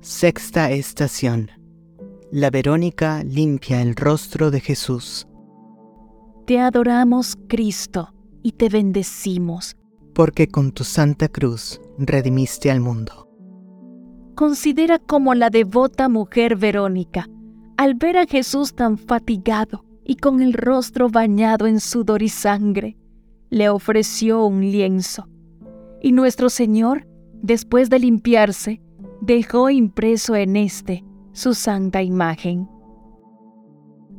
Sexta estación. La Verónica limpia el rostro de Jesús. Te adoramos, Cristo, y te bendecimos. Porque con tu santa cruz redimiste al mundo. Considera como la devota mujer Verónica, al ver a Jesús tan fatigado y con el rostro bañado en sudor y sangre, le ofreció un lienzo. Y nuestro Señor, después de limpiarse, dejó impreso en éste su santa imagen.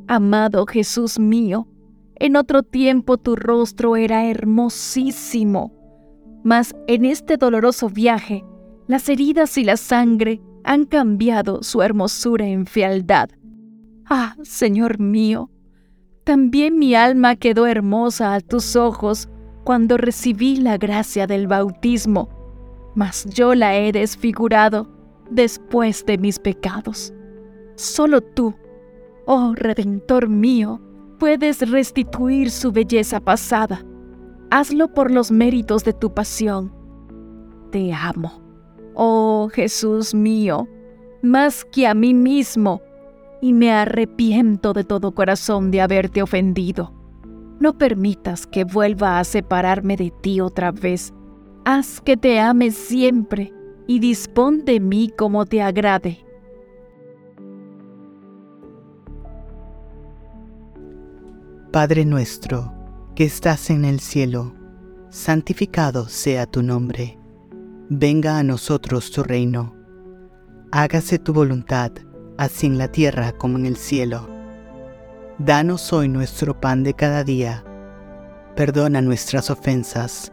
Amado Jesús mío, en otro tiempo tu rostro era hermosísimo, mas en este doloroso viaje, las heridas y la sangre han cambiado su hermosura en fealdad. Ah, Señor mío, también mi alma quedó hermosa a tus ojos cuando recibí la gracia del bautismo, mas yo la he desfigurado después de mis pecados. Solo tú, oh Redentor mío, puedes restituir su belleza pasada. Hazlo por los méritos de tu pasión. Te amo, oh Jesús mío, más que a mí mismo, y me arrepiento de todo corazón de haberte ofendido. No permitas que vuelva a separarme de ti otra vez. Haz que te ame siempre y dispón de mí como te agrade. Padre nuestro, que estás en el cielo, santificado sea tu nombre. Venga a nosotros tu reino. Hágase tu voluntad, así en la tierra como en el cielo. Danos hoy nuestro pan de cada día. Perdona nuestras ofensas,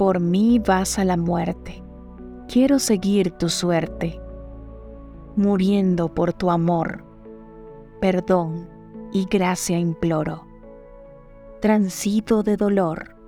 por mí vas a la muerte. Quiero seguir tu suerte, muriendo por tu amor. Perdón y gracia imploro. Transito de dolor